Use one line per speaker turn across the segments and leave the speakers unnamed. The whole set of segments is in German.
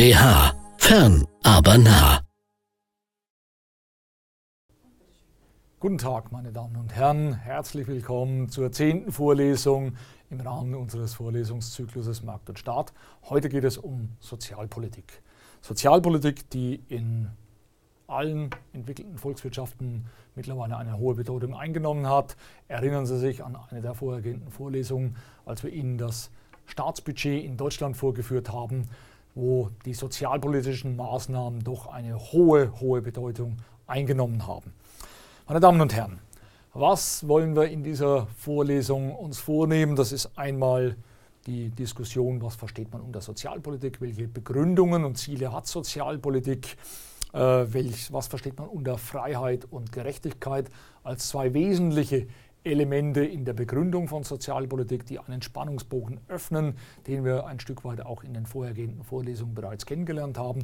BH. Fern, aber nah.
Guten Tag, meine Damen und Herren. Herzlich willkommen zur zehnten Vorlesung im Rahmen unseres Vorlesungszykluses Markt und Staat. Heute geht es um Sozialpolitik. Sozialpolitik, die in allen entwickelten Volkswirtschaften mittlerweile eine hohe Bedeutung eingenommen hat. Erinnern Sie sich an eine der vorhergehenden Vorlesungen, als wir Ihnen das Staatsbudget in Deutschland vorgeführt haben, wo die sozialpolitischen Maßnahmen doch eine hohe, hohe Bedeutung eingenommen haben. Meine Damen und Herren, was wollen wir in dieser Vorlesung uns vornehmen? Das ist einmal die Diskussion, was versteht man unter Sozialpolitik, welche Begründungen und Ziele hat Sozialpolitik, äh, welch, was versteht man unter Freiheit und Gerechtigkeit als zwei wesentliche Elemente in der Begründung von Sozialpolitik, die einen Spannungsbogen öffnen, den wir ein Stück weit auch in den vorhergehenden Vorlesungen bereits kennengelernt haben.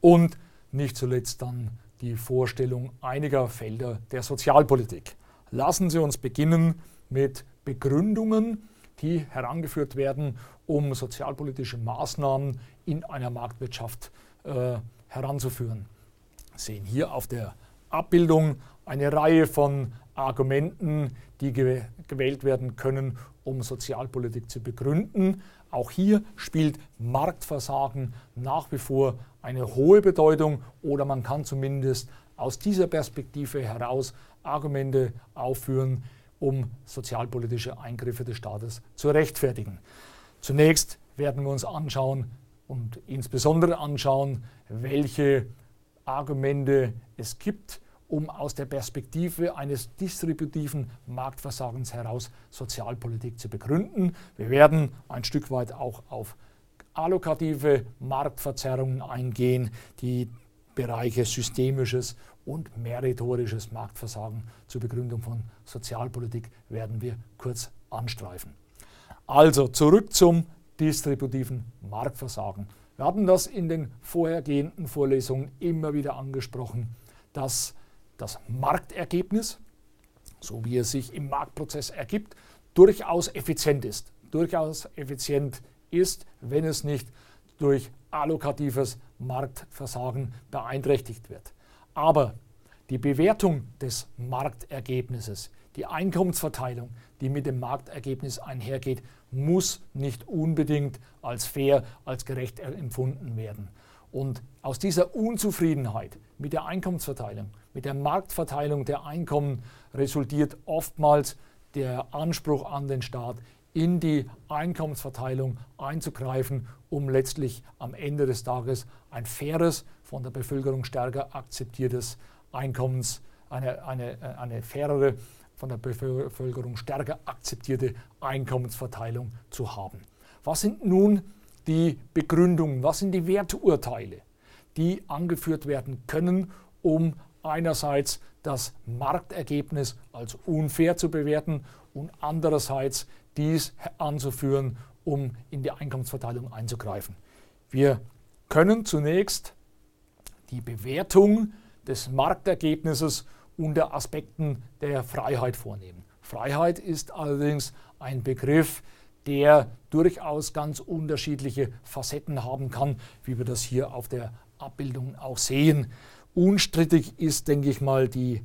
Und nicht zuletzt dann die Vorstellung einiger Felder der Sozialpolitik. Lassen Sie uns beginnen mit Begründungen, die herangeführt werden, um sozialpolitische Maßnahmen in einer Marktwirtschaft äh, heranzuführen. Sie sehen hier auf der Abbildung eine Reihe von Argumenten, die gewählt werden können, um Sozialpolitik zu begründen. Auch hier spielt Marktversagen nach wie vor eine hohe Bedeutung oder man kann zumindest aus dieser Perspektive heraus Argumente aufführen, um sozialpolitische Eingriffe des Staates zu rechtfertigen. Zunächst werden wir uns anschauen und insbesondere anschauen, welche Argumente es gibt, um aus der Perspektive eines distributiven Marktversagens heraus Sozialpolitik zu begründen. Wir werden ein Stück weit auch auf allokative Marktverzerrungen eingehen, die Bereiche systemisches und meritorisches Marktversagen zur Begründung von Sozialpolitik werden wir kurz anstreifen. Also zurück zum distributiven Marktversagen. Wir hatten das in den vorhergehenden Vorlesungen immer wieder angesprochen, dass das Marktergebnis, so wie es sich im Marktprozess ergibt, durchaus effizient ist. Durchaus effizient ist, wenn es nicht durch allokatives Marktversagen beeinträchtigt wird. Aber die Bewertung des Marktergebnisses, die Einkommensverteilung, die mit dem Marktergebnis einhergeht, muss nicht unbedingt als fair, als gerecht empfunden werden. Und aus dieser Unzufriedenheit mit der Einkommensverteilung, mit der Marktverteilung der Einkommen resultiert oftmals der Anspruch an den Staat, in die Einkommensverteilung einzugreifen, um letztlich am Ende des Tages ein faires, von der Bevölkerung stärker akzeptiertes Einkommens, eine, eine, eine fairere, von der Bevölkerung stärker akzeptierte Einkommensverteilung zu haben. Was sind nun die Begründungen, was sind die Werturteile, die angeführt werden können, um einerseits das Marktergebnis als unfair zu bewerten und andererseits dies anzuführen, um in die Einkommensverteilung einzugreifen. Wir können zunächst die Bewertung des Marktergebnisses unter Aspekten der Freiheit vornehmen. Freiheit ist allerdings ein Begriff, der durchaus ganz unterschiedliche Facetten haben kann, wie wir das hier auf der Abbildung auch sehen. Unstrittig ist, denke ich mal, die,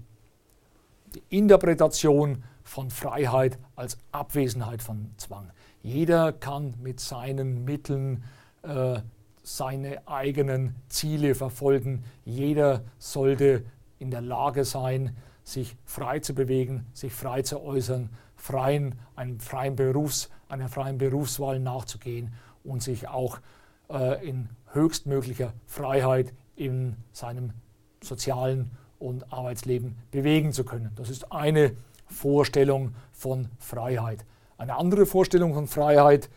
die Interpretation von Freiheit als Abwesenheit von Zwang. Jeder kann mit seinen Mitteln äh, seine eigenen Ziele verfolgen. Jeder sollte in der Lage sein, sich frei zu bewegen, sich frei zu äußern, freien, einem freien Berufs, einer freien Berufswahl nachzugehen und sich auch äh, in höchstmöglicher Freiheit in seinem sozialen und Arbeitsleben bewegen zu können. Das ist eine Vorstellung von Freiheit. Eine andere Vorstellung von Freiheit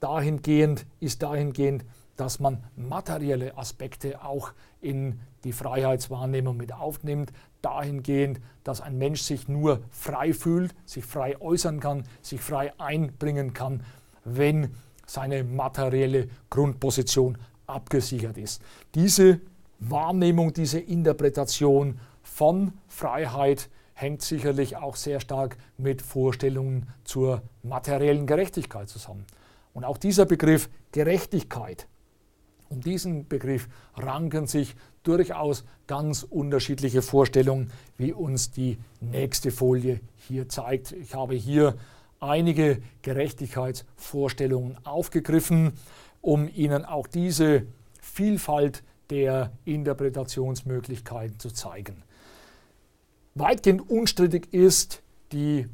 dahingehend ist dahingehend, dass man materielle Aspekte auch in die Freiheitswahrnehmung mit aufnimmt, dahingehend, dass ein Mensch sich nur frei fühlt, sich frei äußern kann, sich frei einbringen kann, wenn seine materielle Grundposition abgesichert ist. Diese Wahrnehmung, diese Interpretation von Freiheit hängt sicherlich auch sehr stark mit Vorstellungen zur materiellen Gerechtigkeit zusammen. Und auch dieser Begriff Gerechtigkeit Um diesen Begriff ranken sich durchaus ganz unterschiedliche Vorstellungen, wie uns die nächste Folie hier zeigt. Ich habe hier einige Gerechtigkeitsvorstellungen aufgegriffen, um Ihnen auch diese Vielfalt der Interpretationsmöglichkeiten zu zeigen. Weitgehend unstrittig ist die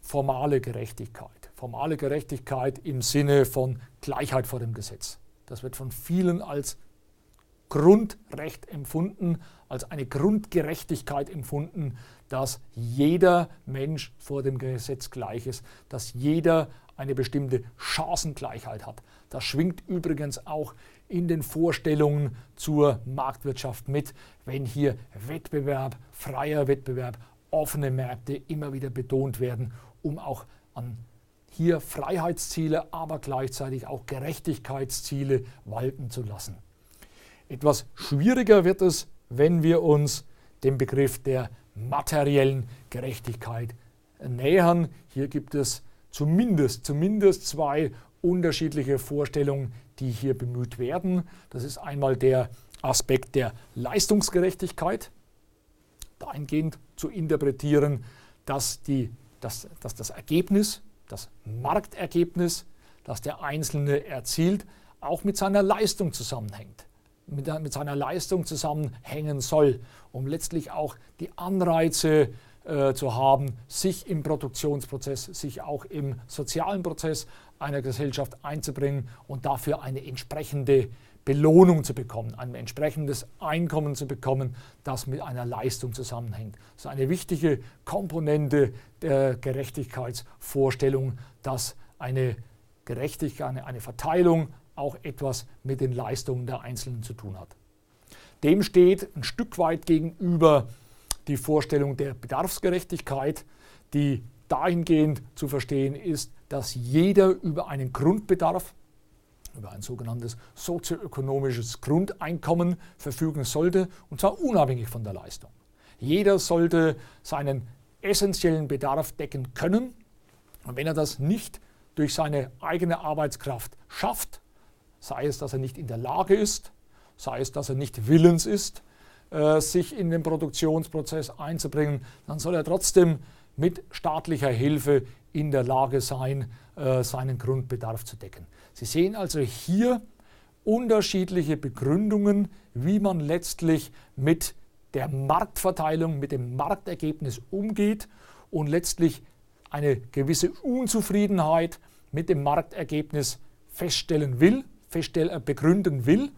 formale Gerechtigkeit. Formale Gerechtigkeit im Sinne von Gleichheit vor dem Gesetz. Das wird von vielen als Grundrecht empfunden, als eine Grundgerechtigkeit empfunden, dass jeder Mensch vor dem Gesetz gleich ist, dass jeder eine bestimmte Chancengleichheit hat. Das schwingt übrigens auch in den Vorstellungen zur Marktwirtschaft mit, wenn hier Wettbewerb, freier Wettbewerb, offene Märkte immer wieder betont werden, um auch an hier Freiheitsziele, aber gleichzeitig auch Gerechtigkeitsziele walten zu lassen. Etwas schwieriger wird es, wenn wir uns dem Begriff der materiellen Gerechtigkeit nähern. Hier gibt es zumindest, zumindest zwei unterschiedliche Vorstellungen, die hier bemüht werden. Das ist einmal der Aspekt der Leistungsgerechtigkeit, dahingehend zu interpretieren, dass, die, dass, dass das Ergebnis, das Marktergebnis, das der Einzelne erzielt, auch mit seiner Leistung zusammenhängt, mit, mit seiner Leistung zusammenhängen soll, um letztlich auch die Anreize äh, zu haben, sich im Produktionsprozess, sich auch im sozialen Prozess einer Gesellschaft einzubringen und dafür eine entsprechende Belohnung zu bekommen, ein entsprechendes Einkommen zu bekommen, das mit einer Leistung zusammenhängt. Das ist eine wichtige Komponente der Gerechtigkeitsvorstellung, dass eine Gerechtigkeit, eine, eine Verteilung auch etwas mit den Leistungen der Einzelnen zu tun hat. Dem steht ein Stück weit gegenüber die Vorstellung der Bedarfsgerechtigkeit, die dahingehend zu verstehen ist, dass jeder über einen Grundbedarf, über ein sogenanntes sozioökonomisches Grundeinkommen verfügen sollte, und zwar unabhängig von der Leistung. Jeder sollte seinen essentiellen Bedarf decken können. Und wenn er das nicht durch seine eigene Arbeitskraft schafft, sei es, dass er nicht in der Lage ist, sei es, dass er nicht willens ist, äh, sich in den Produktionsprozess einzubringen, dann soll er trotzdem mit staatlicher Hilfe in der Lage sein, äh, seinen Grundbedarf zu decken. Sie sehen also hier unterschiedliche Begründungen, wie man letztlich mit der Marktverteilung, mit dem Marktergebnis umgeht und letztlich eine gewisse Unzufriedenheit mit dem Marktergebnis feststellen will, begründen will,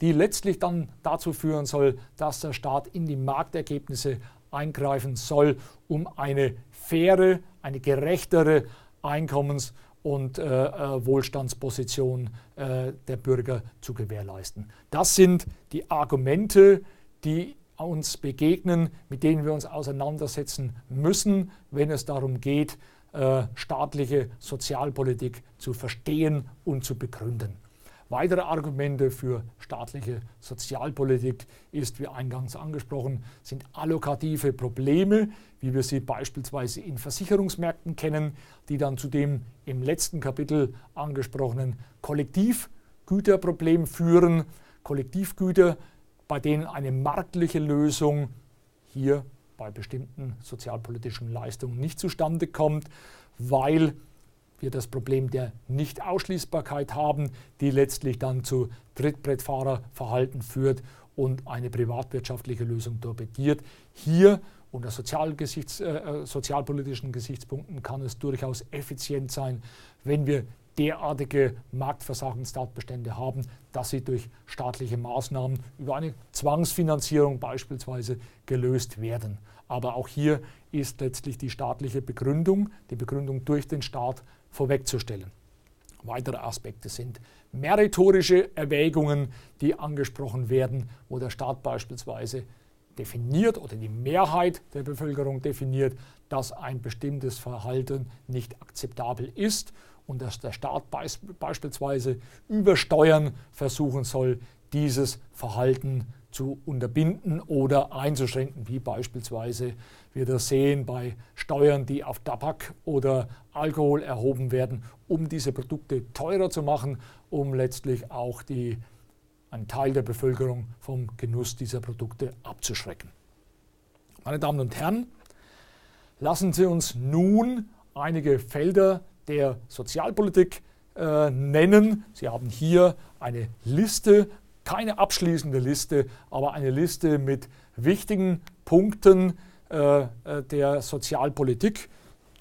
die letztlich dann dazu führen soll, dass der Staat in die Marktergebnisse eingreifen soll, um eine faire, eine gerechtere Einkommens- und äh, äh, Wohlstandsposition äh, der Bürger zu gewährleisten. Das sind die Argumente, die uns begegnen, mit denen wir uns auseinandersetzen müssen, wenn es darum geht, äh, staatliche Sozialpolitik zu verstehen und zu begründen. Weitere Argumente für staatliche Sozialpolitik ist, wie eingangs angesprochen, sind allokative Probleme, wie wir sie beispielsweise in Versicherungsmärkten kennen, die dann zu dem im letzten Kapitel angesprochenen Kollektivgüterproblem führen. Kollektivgüter, bei denen eine marktliche Lösung hier bei bestimmten sozialpolitischen Leistungen nicht zustande kommt, weil wir das Problem der Nichtausschließbarkeit haben, die letztlich dann zu Trittbrettfahrerverhalten führt und eine privatwirtschaftliche Lösung torpediert. Hier unter Sozialgesichts, äh, äh, sozialpolitischen Gesichtspunkten kann es durchaus effizient sein, wenn wir derartige Marktversagenstatbestände haben, dass sie durch staatliche Maßnahmen über eine Zwangsfinanzierung beispielsweise gelöst werden. Aber auch hier ist letztlich die staatliche Begründung, die Begründung durch den Staat vorwegzustellen. Weitere Aspekte sind meritorische Erwägungen, die angesprochen werden, wo der Staat beispielsweise definiert oder die Mehrheit der Bevölkerung definiert, dass ein bestimmtes Verhalten nicht akzeptabel ist und dass der Staat beispielsweise über Steuern versuchen soll, dieses Verhalten zu unterbinden oder einzuschränken, wie beispielsweise wir das sehen bei Steuern, die auf Tabak oder Alkohol erhoben werden, um diese Produkte teurer zu machen, um letztlich auch die einen Teil der Bevölkerung vom Genuss dieser Produkte abzuschrecken. Meine Damen und Herren, lassen Sie uns nun einige Felder der Sozialpolitik äh, nennen. Sie haben hier eine Liste, keine abschließende Liste, aber eine Liste mit wichtigen Punkten äh, äh der Sozialpolitik,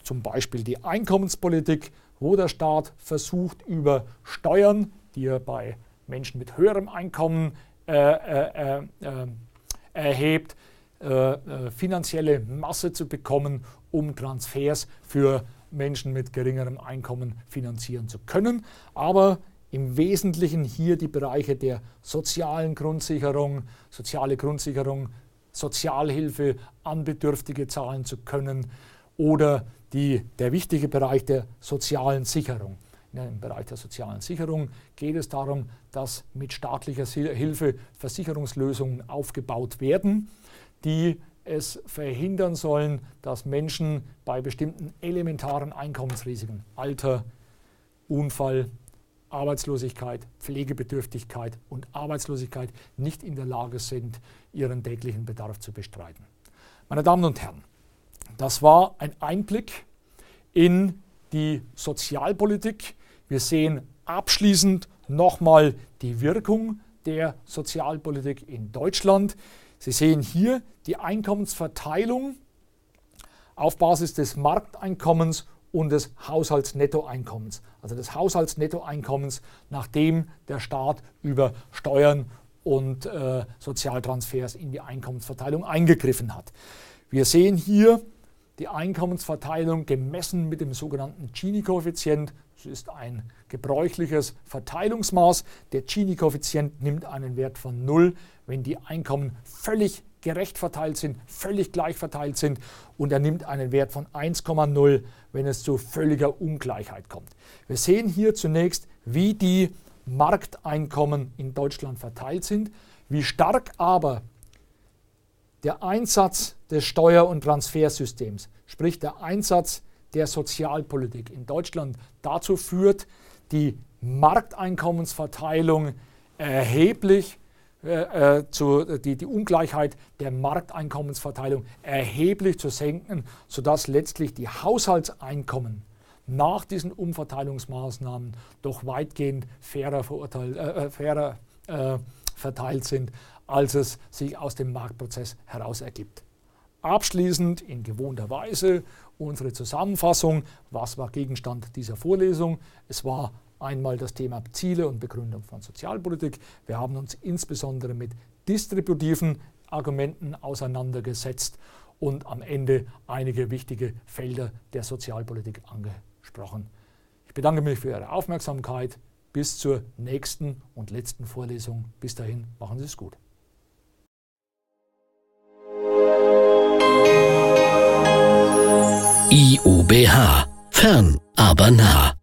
zum Beispiel die Einkommenspolitik, wo der Staat versucht, über Steuern, die er bei Menschen mit höherem Einkommen äh, äh, äh, erhebt, finanzielle Masse zu bekommen, um Transfers für Menschen mit geringerem Einkommen finanzieren zu können. Aber im Wesentlichen hier die Bereiche der sozialen Grundsicherung, soziale Grundsicherung, Sozialhilfe an Bedürftige zahlen zu können oder die, der wichtige Bereich der sozialen Sicherung. Im Bereich der sozialen Sicherung geht es darum, dass mit staatlicher Hilfe Versicherungslösungen aufgebaut werden, die es verhindern sollen, dass Menschen bei bestimmten elementaren Einkommensrisiken, Alter, Unfall, Arbeitslosigkeit, Pflegebedürftigkeit und Arbeitslosigkeit nicht in der Lage sind, ihren täglichen Bedarf zu bestreiten. Meine Damen und Herren, das war ein Einblick in die Sozialpolitik. Wir sehen abschließend nochmal die Wirkung der Sozialpolitik in Deutschland. Sie sehen hier die Einkommensverteilung auf Basis des Markteinkommens und des Haushaltsnettoeinkommens. Also des Haushaltsnettoeinkommens, nachdem der Staat über Steuern und äh, Sozialtransfers in die Einkommensverteilung eingegriffen hat. Wir sehen hier die Einkommensverteilung gemessen mit dem sogenannten Gini-Koeffizient. Das ist ein gebräuchliches Verteilungsmaß. Der Gini-Koeffizient nimmt einen Wert von 0, wenn die Einkommen völlig gerecht verteilt sind, völlig gleich verteilt sind und er nimmt einen Wert von 1,0, wenn es zu völliger Ungleichheit kommt. Wir sehen hier zunächst, wie die Markteinkommen in Deutschland verteilt sind, wie stark aber der Einsatz des Steuer- und Transfersystems, sprich der Einsatz der Sozialpolitik in Deutschland dazu führt, die Markteinkommensverteilung erheblich äh, äh, zu, die, die Ungleichheit der Markteinkommensverteilung erheblich zu senken, sodass letztlich die Haushaltseinkommen nach diesen Umverteilungsmaßnahmen doch weitgehend fairer, verurteilt, äh, äh fairer äh, verteilt sind als es sich aus dem Marktprozess heraus ergibt. Abschließend in gewohnter Weise unsere Zusammenfassung. Was war Gegenstand dieser Vorlesung? Es war einmal das Thema Ziele und Begründung von Sozialpolitik. Wir haben uns insbesondere mit distributiven Argumenten auseinandergesetzt und am Ende einige wichtige Felder der Sozialpolitik angesprochen. Ich bedanke mich für Ihre Aufmerksamkeit. Bis zur nächsten und letzten Vorlesung. Bis dahin, machen Sie es gut.
IUBH. Fern, aber nah.